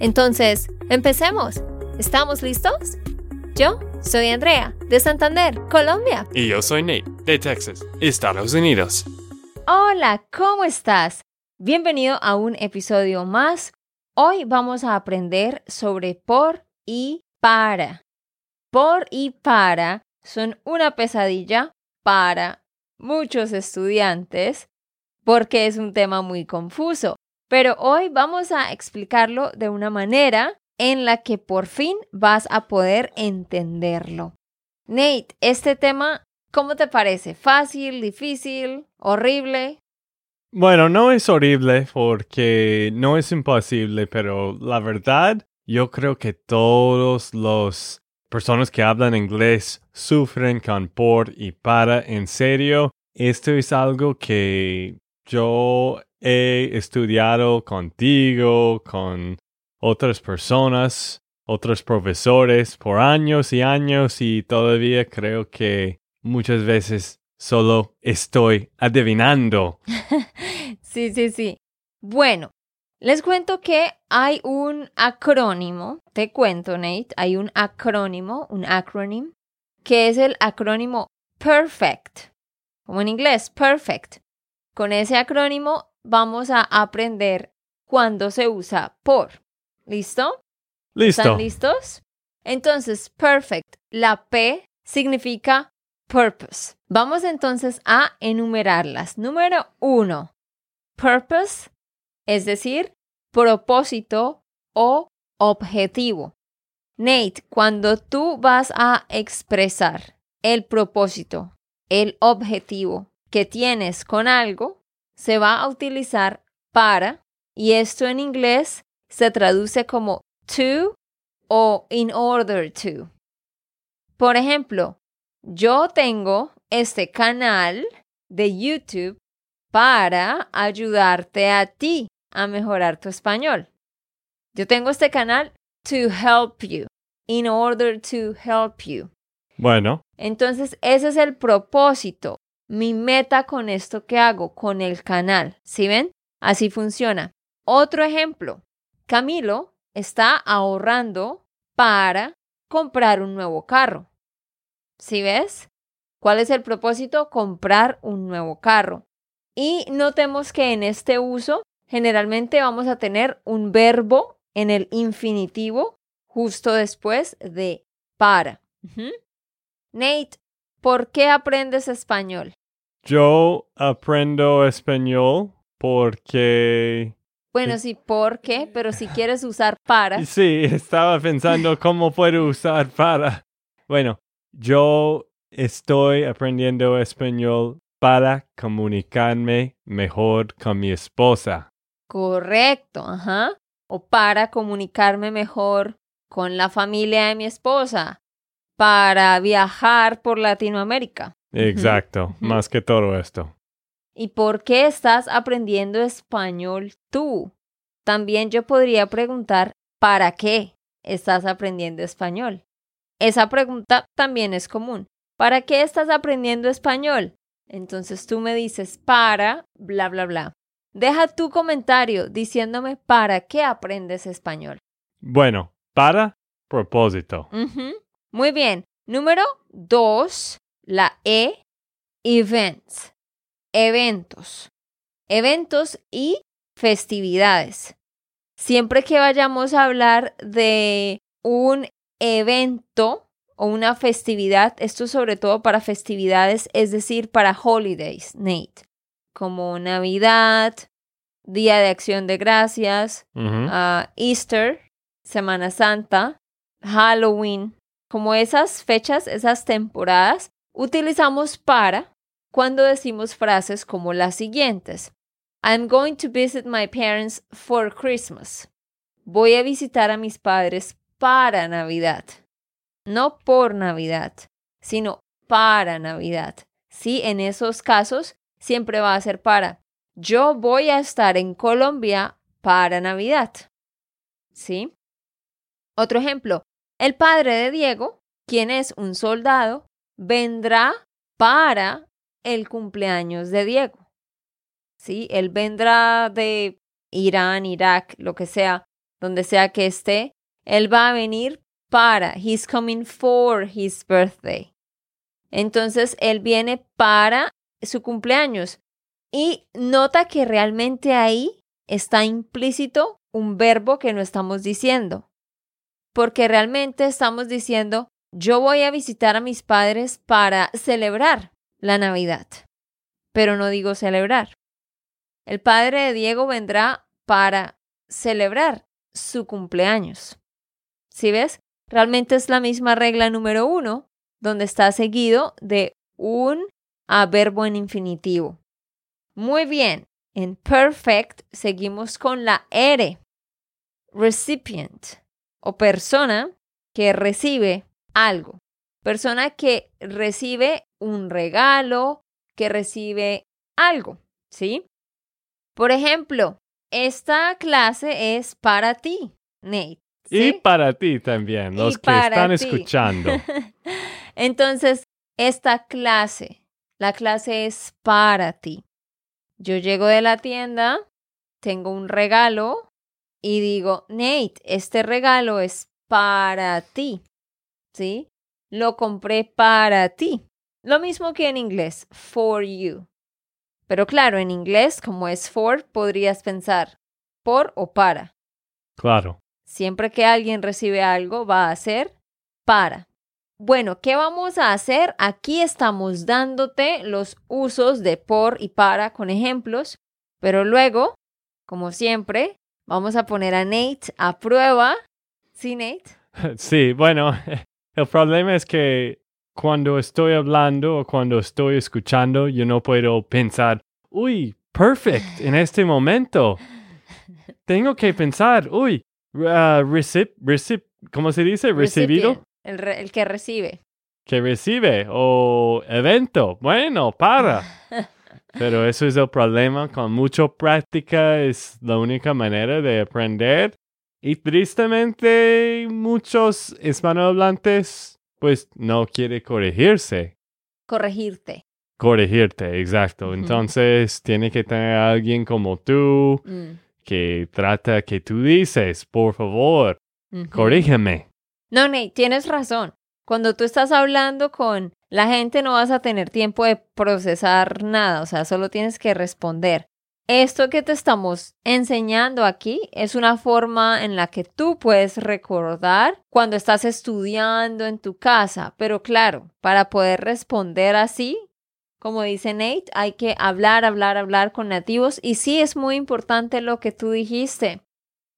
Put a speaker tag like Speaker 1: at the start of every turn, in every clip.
Speaker 1: Entonces, empecemos. ¿Estamos listos? Yo soy Andrea, de Santander, Colombia.
Speaker 2: Y yo soy Nate, de Texas, Estados Unidos.
Speaker 1: Hola, ¿cómo estás? Bienvenido a un episodio más. Hoy vamos a aprender sobre por y para. Por y para son una pesadilla para muchos estudiantes porque es un tema muy confuso. Pero hoy vamos a explicarlo de una manera en la que por fin vas a poder entenderlo. Nate, este tema, ¿cómo te parece? ¿Fácil, difícil, horrible?
Speaker 2: Bueno, no es horrible porque no es imposible, pero la verdad, yo creo que todos los personas que hablan inglés sufren con por y para. En serio, esto es algo que yo he estudiado contigo, con otras personas, otros profesores por años y años y todavía creo que muchas veces solo estoy adivinando.
Speaker 1: sí, sí, sí. Bueno, les cuento que hay un acrónimo, te cuento Nate, hay un acrónimo, un acronym, que es el acrónimo PERFECT, como en inglés, PERFECT. Con ese acrónimo vamos a aprender cuándo se usa por. ¿Listo?
Speaker 2: Listo.
Speaker 1: ¿Están listos? Entonces, perfect, la P significa purpose. Vamos entonces a enumerarlas. Número uno, purpose es decir, propósito o objetivo. Nate, cuando tú vas a expresar el propósito, el objetivo que tienes con algo, se va a utilizar para, y esto en inglés se traduce como to o in order to. Por ejemplo, yo tengo este canal de YouTube para ayudarte a ti a mejorar tu español. Yo tengo este canal to help you, in order to help you.
Speaker 2: Bueno.
Speaker 1: Entonces, ese es el propósito, mi meta con esto que hago, con el canal. ¿Sí ven? Así funciona. Otro ejemplo. Camilo está ahorrando para comprar un nuevo carro. ¿Sí ves? ¿Cuál es el propósito? Comprar un nuevo carro. Y notemos que en este uso generalmente vamos a tener un verbo en el infinitivo justo después de para. Nate, ¿por qué aprendes español?
Speaker 2: Yo aprendo español porque...
Speaker 1: Bueno, sí, ¿por qué? Pero si quieres usar para.
Speaker 2: Sí, estaba pensando cómo puedo usar para. Bueno, yo estoy aprendiendo español para comunicarme mejor con mi esposa.
Speaker 1: Correcto, ajá. O para comunicarme mejor con la familia de mi esposa, para viajar por Latinoamérica.
Speaker 2: Exacto, más que todo esto.
Speaker 1: ¿Y por qué estás aprendiendo español tú? También yo podría preguntar, ¿para qué estás aprendiendo español? Esa pregunta también es común. ¿Para qué estás aprendiendo español? Entonces tú me dices, para, bla, bla, bla. Deja tu comentario diciéndome para qué aprendes español.
Speaker 2: Bueno, para propósito.
Speaker 1: Muy bien. Número dos, la E, events. Eventos. Eventos y festividades. Siempre que vayamos a hablar de un evento o una festividad, esto sobre todo para festividades, es decir, para holidays, Nate como Navidad, Día de Acción de Gracias, ah, Easter, Semana Santa, Halloween, como esas fechas, esas temporadas, utilizamos para cuando decimos frases como las siguientes. I'm going to visit my parents for Christmas. voy a visitar a mis padres para Navidad. No por Navidad, sino para Navidad. Sí, en esos casos siempre va a ser para. Yo voy a estar en Colombia para Navidad. ¿Sí? Otro ejemplo, el padre de Diego, quien es un soldado, vendrá para el cumpleaños de Diego. ¿Sí? Él vendrá de Irán, Irak, lo que sea, donde sea que esté. Él va a venir para. He's coming for his birthday. Entonces, él viene para su cumpleaños. Y nota que realmente ahí está implícito un verbo que no estamos diciendo. Porque realmente estamos diciendo, yo voy a visitar a mis padres para celebrar la Navidad. Pero no digo celebrar. El padre de Diego vendrá para celebrar su cumpleaños. ¿Sí ves? Realmente es la misma regla número uno, donde está seguido de un verbo en infinitivo. Muy bien, en perfect seguimos con la R, recipient o persona que recibe algo. Persona que recibe un regalo, que recibe algo, ¿sí? Por ejemplo, esta clase es para ti, Nate.
Speaker 2: Y para ti también, los que están escuchando.
Speaker 1: Entonces, esta clase, la clase es para ti. Yo llego de la tienda, tengo un regalo y digo, Nate, este regalo es para ti. ¿Sí? Lo compré para ti. Lo mismo que en inglés, for you. Pero claro, en inglés, como es for, podrías pensar por o para.
Speaker 2: Claro.
Speaker 1: Siempre que alguien recibe algo, va a ser para. Bueno, ¿qué vamos a hacer? Aquí estamos dándote los usos de por y para con ejemplos, pero luego, como siempre, vamos a poner a Nate a prueba. ¿Sí, Nate?
Speaker 2: Sí, bueno, el problema es que cuando estoy hablando o cuando estoy escuchando, yo no puedo pensar, uy, perfect en este momento. Tengo que pensar, uy, uh, recip, recip, ¿cómo se dice? Recibido.
Speaker 1: El, el, que recibe.
Speaker 2: Que recibe o evento. Bueno, para. Pero eso es el problema. Con mucha práctica es la única manera de aprender. Y tristemente muchos hispanohablantes pues no quiere corregirse.
Speaker 1: Corregirte.
Speaker 2: Corregirte, exacto. Entonces tiene que tener a alguien como tú mm. que trata que tú dices, por favor, corrígeme.
Speaker 1: No, Nate, tienes razón. Cuando tú estás hablando con la gente no vas a tener tiempo de procesar nada, o sea, solo tienes que responder. Esto que te estamos enseñando aquí es una forma en la que tú puedes recordar cuando estás estudiando en tu casa, pero claro, para poder responder así, como dice Nate, hay que hablar, hablar, hablar con nativos. Y sí es muy importante lo que tú dijiste,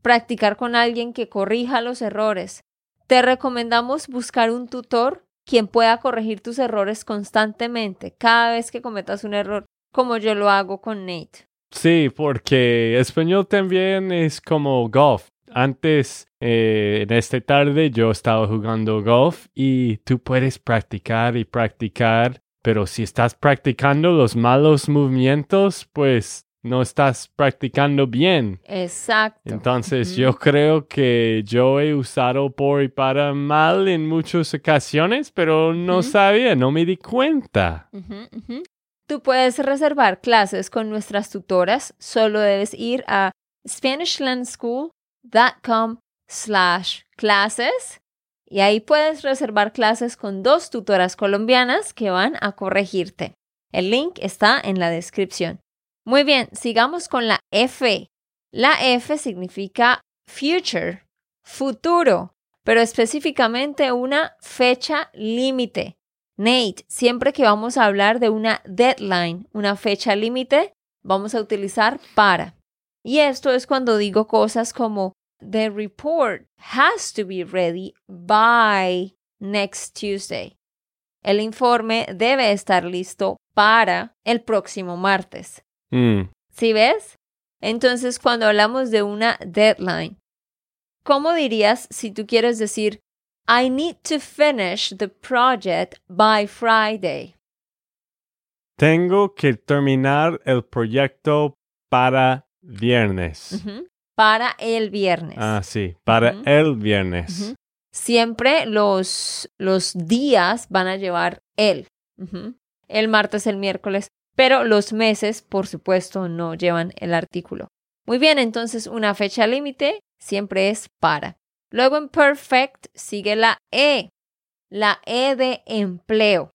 Speaker 1: practicar con alguien que corrija los errores, te recomendamos buscar un tutor quien pueda corregir tus errores constantemente, cada vez que cometas un error, como yo lo hago con Nate.
Speaker 2: Sí, porque español también es como golf. Antes, eh, en esta tarde, yo estaba jugando golf y tú puedes practicar y practicar, pero si estás practicando los malos movimientos, pues no estás practicando bien.
Speaker 1: Exacto.
Speaker 2: Entonces yo creo que yo he usado por y para mal en muchas ocasiones, pero no sabía, no me di cuenta.
Speaker 1: Tú puedes reservar clases con nuestras tutoras, solo debes ir a SpanishLandSchool.com slash clases y ahí puedes reservar clases con dos tutoras colombianas que van a corregirte. El link está en la descripción. Muy bien, sigamos con la F. La F significa future, futuro, pero específicamente una fecha límite. Nate, siempre que vamos a hablar de una deadline, una fecha límite, vamos a utilizar para. Y esto es cuando digo cosas como The report has to be ready by next Tuesday. El informe debe estar listo para el próximo martes.
Speaker 2: Mm.
Speaker 1: ¿Sí ves? Entonces, cuando hablamos de una deadline, ¿cómo dirías si tú quieres decir I need to finish the project by Friday?
Speaker 2: Tengo que terminar el proyecto para viernes.
Speaker 1: Para el viernes.
Speaker 2: Ah, sí, para el viernes.
Speaker 1: Siempre los, los días van a llevar el. El martes, el miércoles. Pero los meses, por supuesto, no llevan el artículo. Muy bien, entonces una fecha límite siempre es para. Luego en perfect sigue la E. La E de empleo.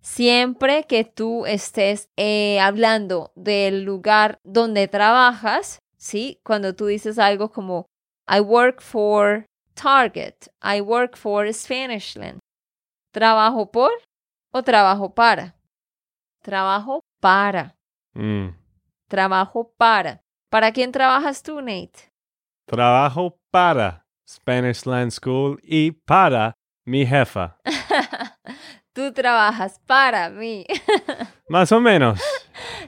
Speaker 1: Siempre que tú estés eh, hablando del lugar donde trabajas, ¿sí? Cuando tú dices algo como I work for Target, I work for Spanishland. ¿Trabajo por o trabajo para? Trabajo para,
Speaker 2: Mm.
Speaker 1: trabajo para. ¿Para quién trabajas tú, Nate?
Speaker 2: Trabajo para Spanish Land School y para mi jefa.
Speaker 1: tú trabajas para mí.
Speaker 2: Más o menos.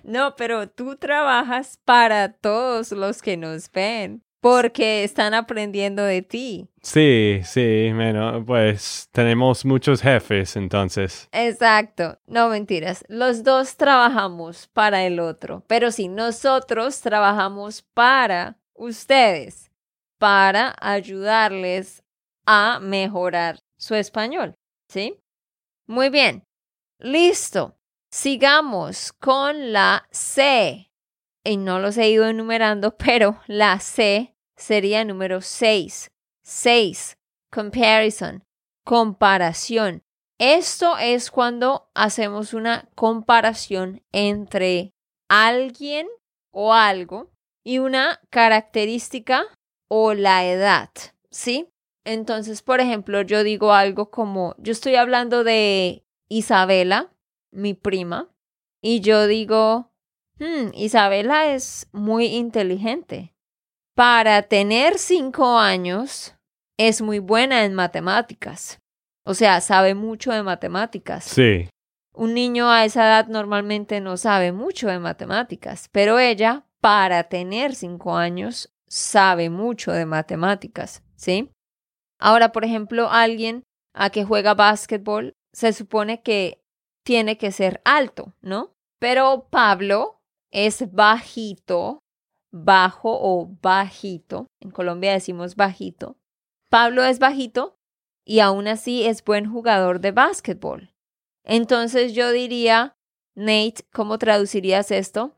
Speaker 1: No, pero tú trabajas para todos los que nos ven, porque están aprendiendo de ti.
Speaker 2: Sí, sí, bueno, pues tenemos muchos jefes entonces.
Speaker 1: Exacto, no mentiras. Los dos trabajamos para el otro, pero sí, nosotros trabajamos para ustedes, para ayudarles a mejorar su español, ¿sí? Muy bien, listo. Sigamos con la C. Y no los he ido enumerando, pero la C sería número 6. 6. Comparison. Comparación. Esto es cuando hacemos una comparación entre alguien o algo y una característica o la edad, ¿sí? Entonces, por ejemplo, yo digo algo como, yo estoy hablando de Isabela, mi prima, y yo digo, "Hmm, Isabela es muy inteligente. Para tener cinco años, es muy buena en matemáticas. O sea, sabe mucho de matemáticas.
Speaker 2: Sí,
Speaker 1: Un niño a esa edad normalmente no sabe mucho de matemáticas, pero ella, para tener cinco años, sabe mucho de matemáticas, ¿sí? Ahora, por ejemplo, alguien a que juega básquetbol, se supone que tiene que ser alto, ¿no? Pero Pablo es bajito, bajo o bajito. En Colombia decimos bajito. Pablo es bajito y aún así es buen jugador de básquetbol. Entonces yo diría, Nate, ¿cómo traducirías esto?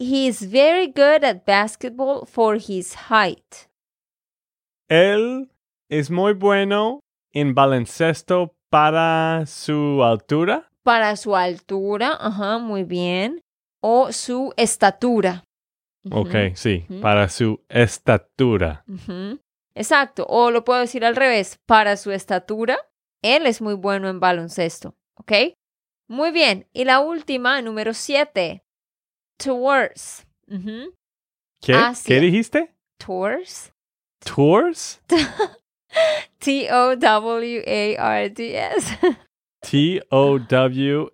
Speaker 1: He's very good at basketball for his height.
Speaker 2: él es muy bueno en baloncesto para su altura.
Speaker 1: Para su altura, ajá, muy bien. O su estatura.
Speaker 2: Ok, sí, para su estatura.
Speaker 1: Exacto. O lo puedo decir al revés. Para su estatura, él es muy bueno en baloncesto. ¿Ok? Muy bien. Y la última, número siete. Towards. Ujú.
Speaker 2: ¿Qué?
Speaker 1: Asia.
Speaker 2: ¿Qué dijiste?
Speaker 1: Towards.
Speaker 2: Tours?
Speaker 1: T-O-W-A-R-D-S.
Speaker 2: T-O-W.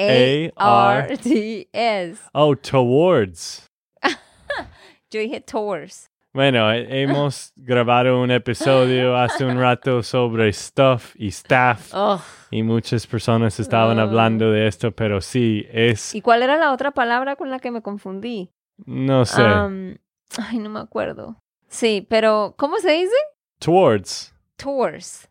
Speaker 1: A-R-D-S.
Speaker 2: Oh, towards.
Speaker 1: Yo dije tours.
Speaker 2: Bueno, he- hemos grabado un episodio hace un rato sobre stuff y staff
Speaker 1: Oh.
Speaker 2: y muchas personas estaban hablando de esto, pero sí, es,
Speaker 1: ¿Y cuál era la otra palabra con la que me confundí?
Speaker 2: no sé,
Speaker 1: ay, no me acuerdo. Sí, pero ¿cómo se dice?
Speaker 2: towards.
Speaker 1: Tours.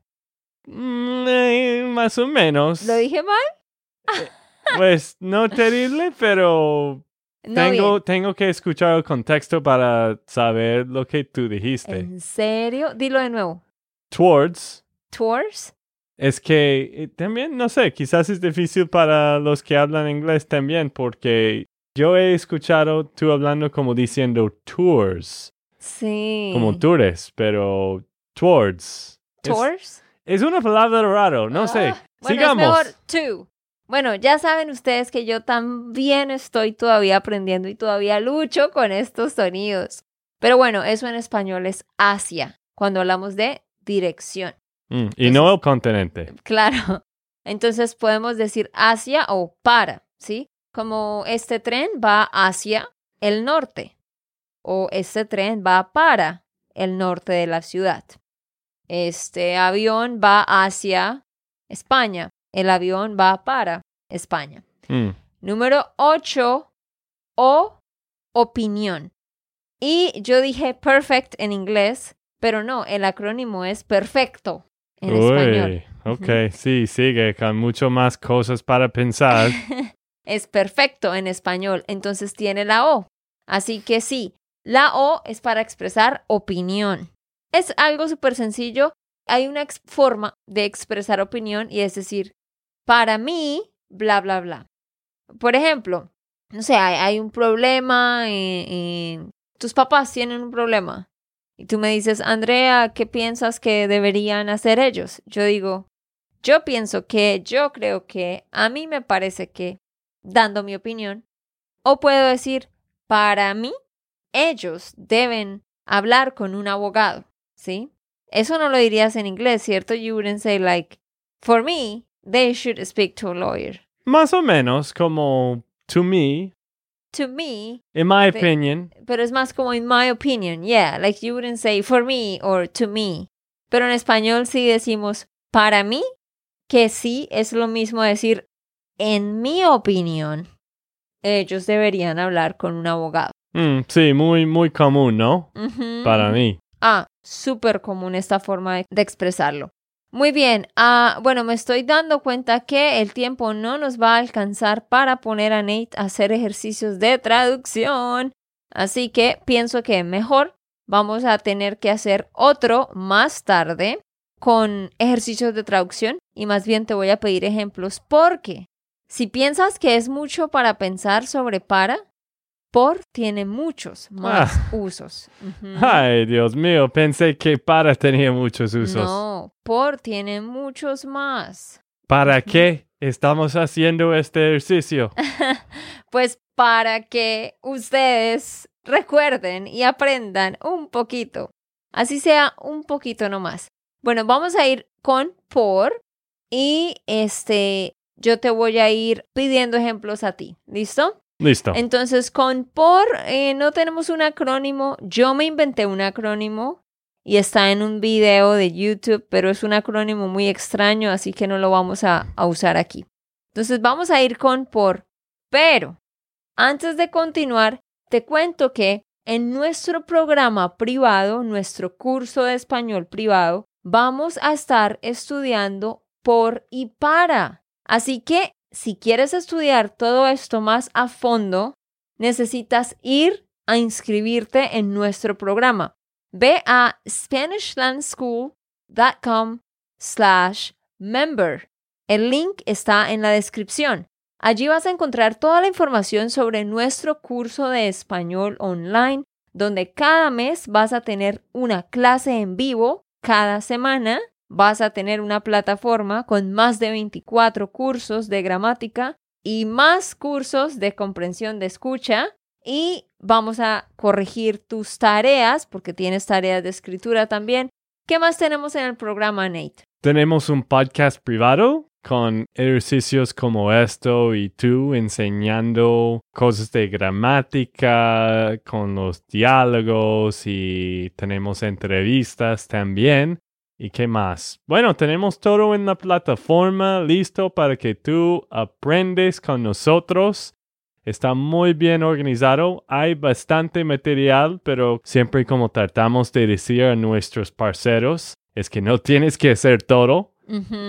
Speaker 2: Mm, eh, más o menos.
Speaker 1: ¿Lo dije mal?
Speaker 2: Pues no terrible, pero
Speaker 1: No
Speaker 2: tengo,
Speaker 1: bien.
Speaker 2: tengo que escuchar el contexto para saber lo que tú dijiste.
Speaker 1: ¿En serio? Dilo de nuevo.
Speaker 2: Towards
Speaker 1: Tours.
Speaker 2: es que eh, también, no sé, quizás es difícil para los que hablan inglés también, porque yo he escuchado tú hablando como diciendo tours,
Speaker 1: Sí.
Speaker 2: como tours, pero towards.
Speaker 1: Tours.
Speaker 2: Es, una palabra raro, no sé.
Speaker 1: Ah, bueno,
Speaker 2: Sigamos.
Speaker 1: Es mejor to. Bueno, ya saben ustedes que yo también estoy todavía aprendiendo y todavía lucho con estos sonidos. Pero bueno, eso en español es hacia, cuando hablamos de dirección.
Speaker 2: Mm, y no el continente.
Speaker 1: Claro. Entonces podemos decir hacia o para, ¿sí? Como este tren va hacia el norte o este tren va para el norte de la ciudad. Este avión va hacia España. El avión va para España.
Speaker 2: Mm.
Speaker 1: Número 8, o opinión. Y yo dije perfect en inglés, pero no, el acrónimo es perfecto en español.
Speaker 2: Ok, sí, sigue con mucho más cosas para pensar.
Speaker 1: es perfecto en español, entonces tiene la O. Así que sí, la O es para expresar opinión. Es algo súper sencillo. Hay una forma de expresar opinión y es decir, para mí, bla, bla, bla. Por ejemplo, no sé, hay, un problema, tus papás tienen un problema y tú me dices, Andrea, ¿qué piensas que deberían hacer ellos? Yo digo, yo pienso que, yo creo que, a mí me parece que, dando mi opinión, o puedo decir, para mí, ellos deben hablar con un abogado, ¿sí? Eso no lo dirías en inglés, ¿cierto? You wouldn't say like, for me, they should speak to a lawyer.
Speaker 2: Más o menos como to me,
Speaker 1: To me,
Speaker 2: in my
Speaker 1: Pe-
Speaker 2: opinion.
Speaker 1: pero es más como in my opinion, yeah, like you wouldn't say for me or to me. Pero en español sí decimos para mí, que sí es lo mismo decir en mi opinión. Ellos deberían hablar con un abogado.
Speaker 2: Mm, sí, muy, muy común, ¿no? Para mí.
Speaker 1: Ah, súper común esta forma de, de expresarlo. Muy bien, ah, bueno, me estoy dando cuenta que el tiempo no nos va a alcanzar para poner a Nate a hacer ejercicios de traducción. Así que pienso que mejor vamos a tener que hacer otro más tarde con ejercicios de traducción y más bien te voy a pedir ejemplos porque si piensas que es mucho para pensar sobre para, por tiene muchos más
Speaker 2: Ah.
Speaker 1: usos.
Speaker 2: Ay, Dios mío, pensé que para tenía muchos usos.
Speaker 1: No, por tiene muchos más.
Speaker 2: ¿Para qué estamos haciendo este ejercicio?
Speaker 1: Pues para que ustedes recuerden y aprendan un poquito. Así sea un poquito nomás. Bueno, vamos a ir con por y este yo te voy a ir pidiendo ejemplos a ti. ¿Listo?
Speaker 2: Listo.
Speaker 1: Entonces, con por eh, no tenemos un acrónimo. Yo me inventé un acrónimo y está en un video de YouTube, pero es un acrónimo muy extraño, así que no lo vamos a, a usar aquí. Entonces, vamos a ir con por. Pero, antes de continuar, te cuento que en nuestro programa privado, nuestro curso de español privado, vamos a estar estudiando por y para. Así que si quieres estudiar todo esto más a fondo, necesitas ir a inscribirte en nuestro programa. Ve a SpanishLandSchool.com slash member. El link está en la descripción. Allí vas a encontrar toda la información sobre nuestro curso de español online, donde cada mes vas a tener una clase en vivo cada semana vas a tener una plataforma con más de 24 cursos de gramática y más cursos de comprensión de escucha y vamos a corregir tus tareas porque tienes tareas de escritura también. ¿Qué más tenemos en el programa, Nate?
Speaker 2: Tenemos un podcast privado con ejercicios como esto y tú enseñando cosas de gramática con los diálogos y tenemos entrevistas también. ¿Y qué más? Bueno, tenemos todo en la plataforma listo para que tú aprendes con nosotros. Está muy bien organizado. Hay bastante material, pero siempre como tratamos de decir a nuestros parceros, es que no tienes que hacer todo.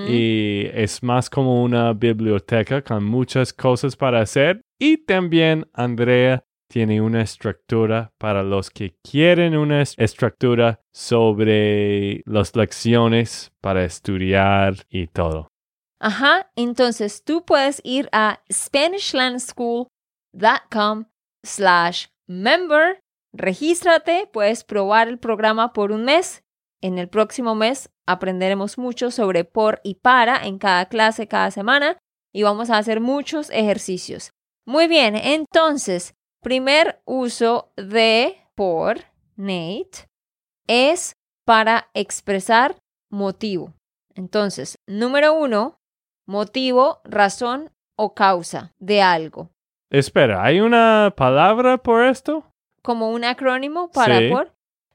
Speaker 2: Y es más como una biblioteca con muchas cosas para hacer. Y también Andrea tiene una estructura para los que quieren una es- estructura sobre las lecciones para estudiar y todo.
Speaker 1: Ajá, entonces tú puedes ir a SpanishLandSchool.com slash member, regístrate, puedes probar el programa por un mes. En el próximo mes aprenderemos mucho sobre por y para en cada clase, cada semana, y vamos a hacer muchos ejercicios. Muy bien, entonces, primer uso de por, Nate, es para expresar motivo. Entonces, número uno, motivo, razón o causa de algo.
Speaker 2: Espera, ¿hay una palabra por esto?
Speaker 1: Como un acrónimo para
Speaker 2: Sí.
Speaker 1: por.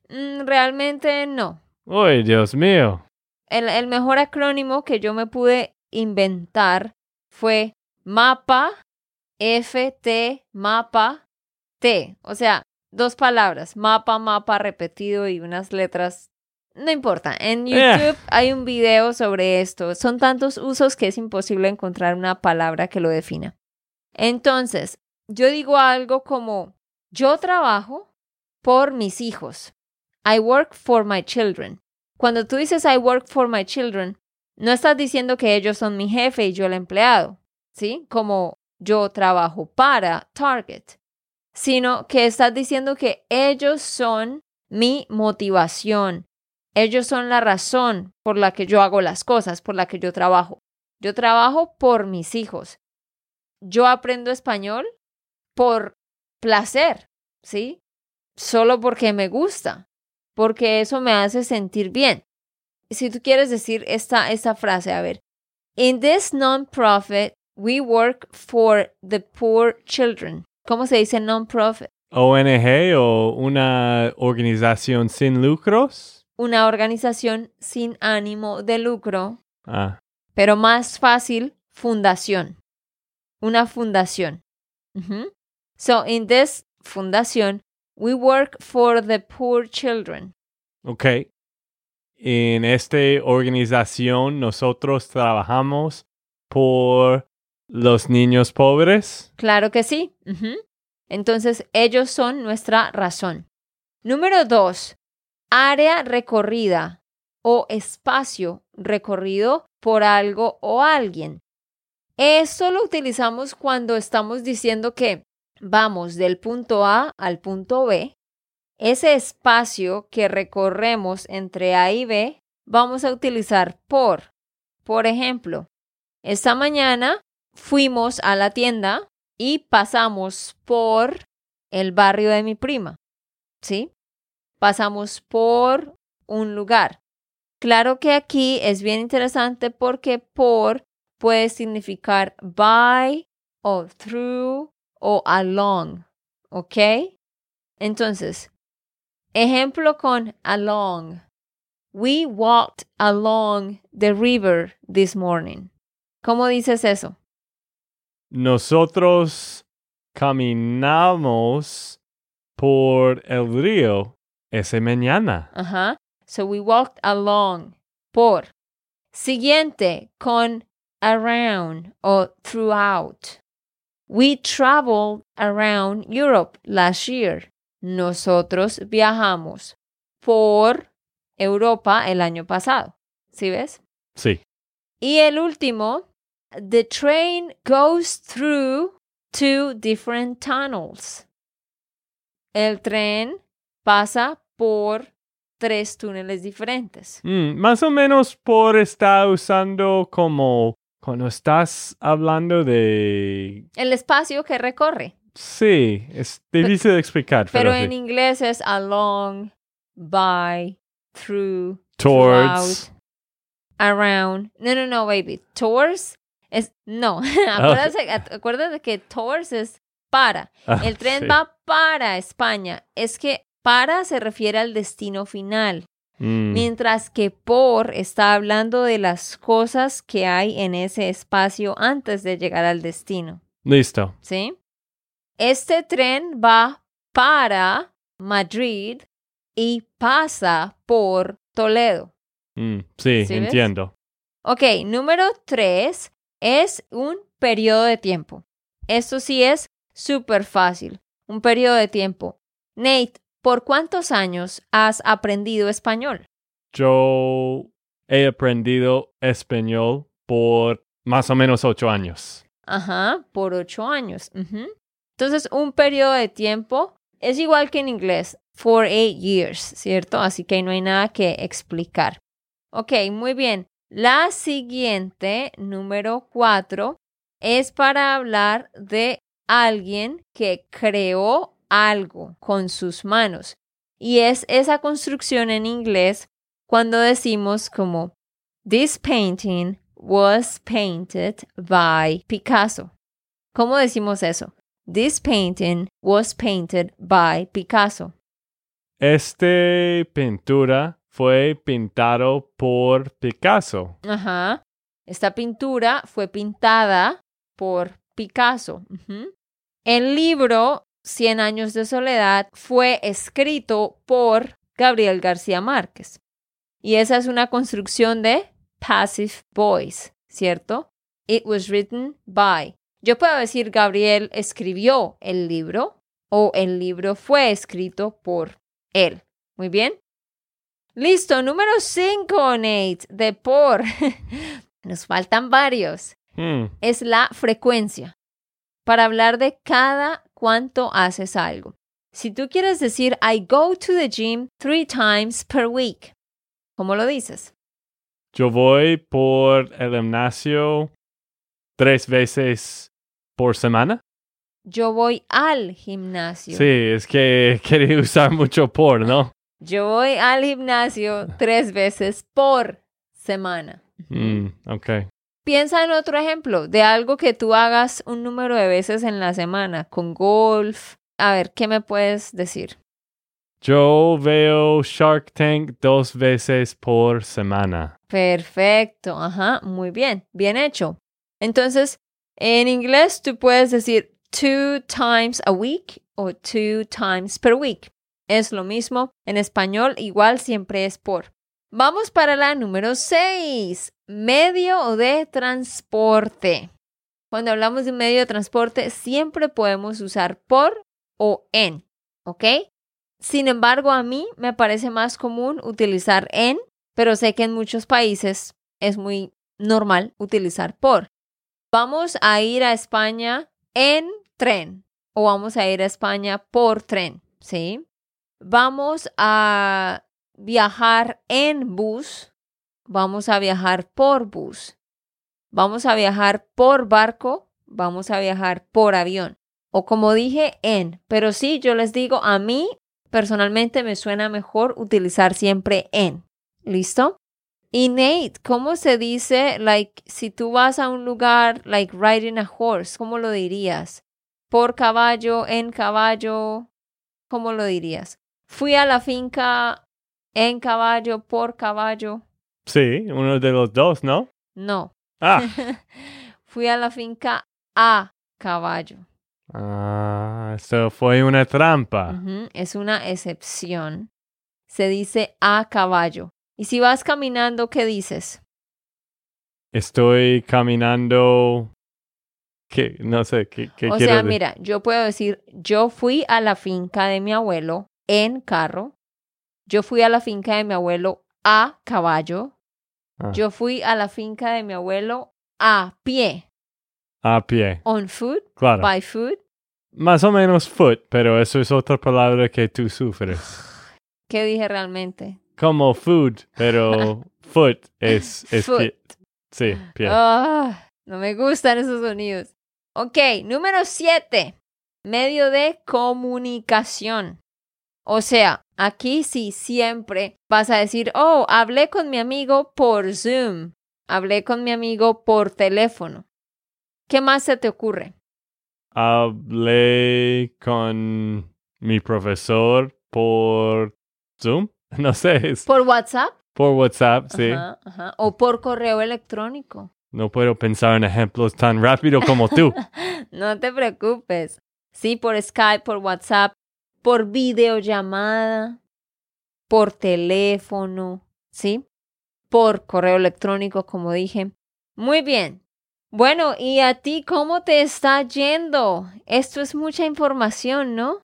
Speaker 1: Mm, realmente no.
Speaker 2: Uy, Dios mío.
Speaker 1: El, el mejor acrónimo que yo me pude inventar fue MAPA, FT, MAPA, T. O sea, dos palabras, mapa, mapa repetido y unas letras. No importa, en
Speaker 2: Eh.
Speaker 1: YouTube hay un video sobre esto. Son tantos usos que es imposible encontrar una palabra que lo defina. Entonces, yo digo algo como, yo trabajo por mis hijos. I work for my children. Cuando tú dices I work for my children, no estás diciendo que ellos son mi jefe y yo el empleado, ¿sí? Como yo trabajo para Target, sino que estás diciendo que ellos son mi motivación. Ellos son la razón por la que yo hago las cosas, por la que yo trabajo. Yo trabajo por mis hijos. Yo aprendo español por placer, ¿sí? Solo porque me gusta, porque eso me hace sentir bien. Si tú quieres decir esta, esta frase, a ver, in this non-profit, we work for the poor children. ¿Cómo se dice non-profit?
Speaker 2: ONG o una organización sin lucros.
Speaker 1: Una organización sin ánimo de lucro,
Speaker 2: Ah,
Speaker 1: pero más fácil, fundación. Una fundación. Ujú. So, in this fundación, we work for the poor children.
Speaker 2: ok. En esta organización nosotros trabajamos por los niños pobres.
Speaker 1: Claro que sí. Entonces, ellos son nuestra razón. Número dos, área recorrida o espacio recorrido por algo o alguien. Esto lo utilizamos cuando estamos diciendo que vamos del punto A al punto B. Ese espacio que recorremos entre A y B vamos a utilizar por. Por ejemplo, esta mañana fuimos a la tienda y pasamos por el barrio de mi prima. ¿Sí? Pasamos por un lugar. Claro que aquí es bien interesante porque por puede significar by o through o along. ¿Ok? Entonces, ejemplo con along. We walked along the river this morning. ¿Cómo dices eso?
Speaker 2: Nosotros caminamos por el río esa mañana.
Speaker 1: Ajá. So we walked along. Por. Siguiente con around o throughout. We traveled around Europe last year. Nosotros viajamos por Europa el año pasado. ¿Sí ves?
Speaker 2: Sí.
Speaker 1: Y el último, the train goes through two different tunnels. El tren pasa por tres túneles diferentes.
Speaker 2: Mm, más o menos por estar usando como cuando estás hablando de...
Speaker 1: El espacio que recorre.
Speaker 2: Sí, es difícil de explicar.
Speaker 1: Pero
Speaker 2: Pero,
Speaker 1: en
Speaker 2: sí.
Speaker 1: inglés es along, by, through,
Speaker 2: Towards.
Speaker 1: throughout, around. No, no, no, baby. Towards es. No. acuérdate, acuérdate que towards es para.
Speaker 2: Ah,
Speaker 1: El tren
Speaker 2: sí.
Speaker 1: va para España. Es que para se refiere al destino final,
Speaker 2: Mm,
Speaker 1: mientras que por está hablando de las cosas que hay en ese espacio antes de llegar al destino.
Speaker 2: Listo.
Speaker 1: ¿Sí? Este tren va para Madrid y pasa por Toledo.
Speaker 2: Mm, sí,
Speaker 1: ¿Sí ves?
Speaker 2: entiendo.
Speaker 1: Ok, número tres es un periodo de tiempo. Esto sí es súper fácil. Un periodo de tiempo. Nate, ¿por cuántos años has aprendido español?
Speaker 2: Yo he aprendido español por más o menos ocho años.
Speaker 1: Ajá, por ocho años. Entonces, un periodo de tiempo es igual que en inglés, for eight years, ¿cierto? Así que no hay nada que explicar. Ok, muy bien. La siguiente, número cuatro, es para hablar de alguien que creó algo con sus manos. Y es esa construcción en inglés cuando decimos como, this painting was painted by Picasso. ¿Cómo decimos eso? This painting was painted by Picasso.
Speaker 2: Este pintura fue pintado por Picasso.
Speaker 1: Ajá. Esta pintura fue pintada por Picasso. El libro Cien años de soledad fue escrito por Gabriel García Márquez. Y esa es una construcción de passive voice, ¿cierto? It was written by. Yo puedo decir Gabriel escribió el libro o el libro fue escrito por él. Muy bien. Listo, número 5, Nate, de por. Nos faltan varios.
Speaker 2: Hmm.
Speaker 1: Es la frecuencia. Para hablar de cada cuánto haces algo. Si tú quieres decir I go to the gym three times per week, ¿cómo lo dices?
Speaker 2: Yo voy por el gimnasio tres veces por semana.
Speaker 1: Yo voy al gimnasio.
Speaker 2: Sí, es que quería usar mucho por, ¿no?
Speaker 1: Yo voy al gimnasio tres veces por semana.
Speaker 2: Mm, ok.
Speaker 1: Piensa en otro ejemplo de algo que tú hagas un número de veces en la semana, con golf. A ver, ¿qué me puedes decir?
Speaker 2: Yo veo Shark Tank dos veces por semana.
Speaker 1: Perfecto, ajá, muy bien, bien hecho. Entonces, en inglés tú puedes decir two times a week o two times per week. Es lo mismo. En español, igual siempre es por. Vamos para la número 6. Medio de transporte. Cuando hablamos de un medio de transporte, siempre podemos usar por o en, ¿ok? Sin embargo, a mí me parece más común utilizar en, pero sé que en muchos países es muy normal utilizar por. Vamos a ir a España en tren o vamos a ir a España por tren, ¿sí? Vamos a viajar en bus, vamos a viajar por bus. Vamos a viajar por barco, vamos a viajar por avión. O como dije, en. Pero sí, yo les digo, a mí personalmente me suena mejor utilizar siempre en. ¿Listo? Y Nate, ¿cómo se dice, like, si tú vas a un lugar, like, riding a horse, ¿cómo lo dirías? Por caballo, en caballo, ¿cómo lo dirías? Fui a la finca en caballo, por caballo.
Speaker 2: Sí, uno de los dos, ¿no?
Speaker 1: No.
Speaker 2: Ah,
Speaker 1: Fui a la finca a caballo.
Speaker 2: ah eso fue una trampa.
Speaker 1: Es una excepción. Se dice a caballo. Y si vas caminando, ¿qué dices?
Speaker 2: Estoy caminando. ¿Qué? No sé, ¿qué, qué
Speaker 1: o
Speaker 2: quiero
Speaker 1: sea,
Speaker 2: decir?
Speaker 1: mira, yo puedo decir, yo fui a la finca de mi abuelo en carro. Yo fui a la finca de mi abuelo a caballo.
Speaker 2: Ah.
Speaker 1: Yo fui a la finca de mi abuelo a pie.
Speaker 2: A pie,
Speaker 1: On foot,
Speaker 2: claro.
Speaker 1: by foot.
Speaker 2: Más o menos foot, pero eso es otra palabra que tú sufres.
Speaker 1: ¿Qué dije realmente?
Speaker 2: Como food, pero foot es, es
Speaker 1: Foot.
Speaker 2: pie. Sí, pie.
Speaker 1: Ah, no me gustan esos sonidos. Ok, número siete. Medio de comunicación. O sea, aquí sí siempre vas a decir, oh, hablé con mi amigo por Zoom. Hablé con mi amigo por teléfono. ¿Qué más se te ocurre?
Speaker 2: Hablé con mi profesor por Zoom. No sé, es
Speaker 1: ¿Por WhatsApp?
Speaker 2: por WhatsApp, sí.
Speaker 1: Ajá, ajá. O por correo electrónico.
Speaker 2: No puedo pensar en ejemplos tan rápido como tú.
Speaker 1: No te preocupes. Sí, por Skype, por WhatsApp, por videollamada, por teléfono, ¿sí? Por correo electrónico, como dije. Muy bien. Bueno, ¿y a ti cómo te está yendo? Esto es mucha información, ¿no?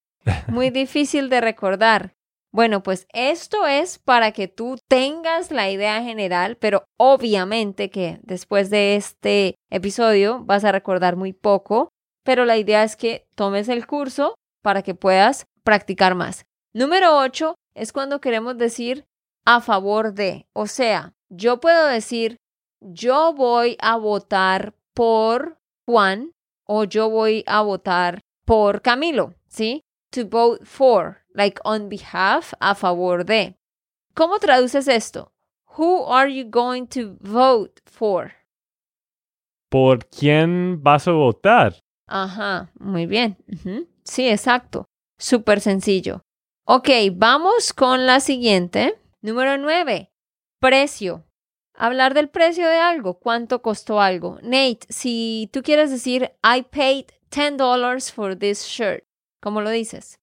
Speaker 1: Muy difícil de recordar. Bueno, pues esto es para que tú tengas la idea general, pero obviamente que después de este episodio vas a recordar muy poco, pero la idea es que tomes el curso para que puedas practicar más. Número 8 es cuando queremos decir a favor de, o sea, yo puedo decir yo voy a votar por Juan o yo voy a votar por Camilo, ¿sí? To vote for, like on behalf, a favor de. ¿Cómo traduces esto? Who are you going to vote for?
Speaker 2: ¿Por quién vas a votar?
Speaker 1: Ajá, muy bien. Sí, exacto. Súper sencillo. Ok, vamos con la siguiente. Número 9. Precio. Hablar del precio de algo. ¿Cuánto costó algo? Nate, si tú quieres decir, I paid $10 for this shirt, ¿cómo lo dices?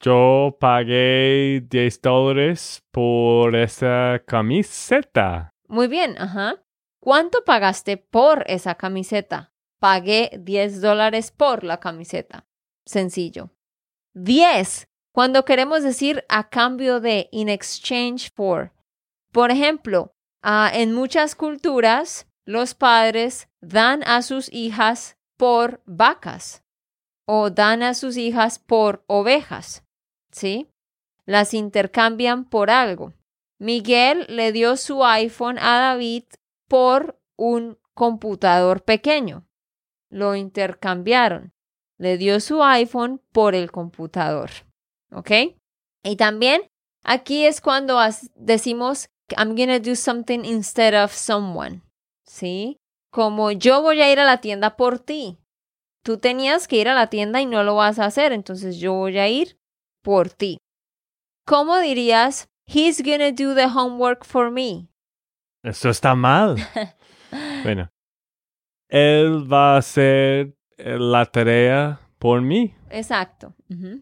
Speaker 2: Yo pagué 10 dólares por esa camiseta.
Speaker 1: Muy bien, ajá. ¿Cuánto pagaste por esa camiseta? Pagué 10 dólares por la camiseta. Sencillo. 10. Cuando queremos decir a cambio de, in exchange for. Por ejemplo, ah, en muchas culturas, los padres dan a sus hijas por vacas o dan a sus hijas por ovejas, ¿sí? Las intercambian por algo. Miguel le dio su iPhone a David por un computador pequeño. Lo intercambiaron. Le dio su iPhone por el computador. ¿Ok? Y también aquí es cuando decimos, I'm to do something instead of someone. ¿Sí? Como yo voy a ir a la tienda por ti. Tú tenías que ir a la tienda y no lo vas a hacer, entonces yo voy a ir por ti. ¿Cómo dirías, he's gonna do the homework for me?
Speaker 2: Eso está mal. bueno, él va a hacer la tarea por mí.
Speaker 1: Exacto,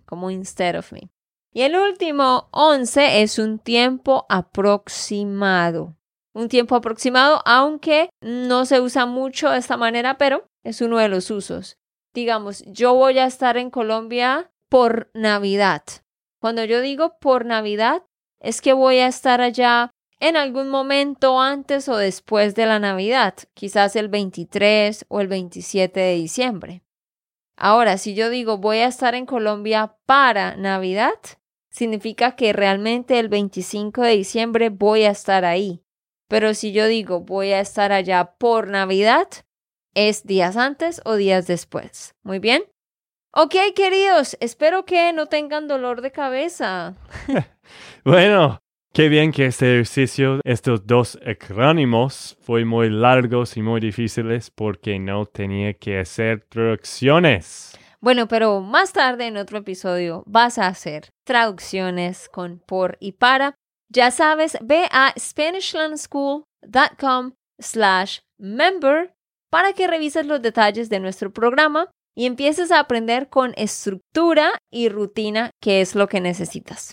Speaker 1: como instead of me. Y el último, 11, es un tiempo aproximado. Un tiempo aproximado, aunque no se usa mucho de esta manera, pero es uno de los usos. Digamos, yo voy a estar en Colombia por Navidad. Cuando yo digo por Navidad, es que voy a estar allá en algún momento antes o después de la Navidad, quizás el 23 o el 27 de diciembre. Ahora, si yo digo voy a estar en Colombia para Navidad, significa que realmente el 25 de diciembre voy a estar ahí. Pero si yo digo voy a estar allá por Navidad, es días antes o días después. Muy bien. Ok, queridos, espero que no tengan dolor de cabeza.
Speaker 2: bueno, Qué bien que este ejercicio, estos dos acrónimos, fue muy largos y muy difíciles porque no tenía que hacer traducciones.
Speaker 1: Bueno, pero más tarde en otro episodio vas a hacer traducciones con por y para. Ya sabes, ve a SpanishLandSchool.com slash member para que revises los detalles de nuestro programa y empieces a aprender con estructura y rutina, que es lo que necesitas.